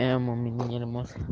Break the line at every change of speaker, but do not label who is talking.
Te amo, mi niña hermosa.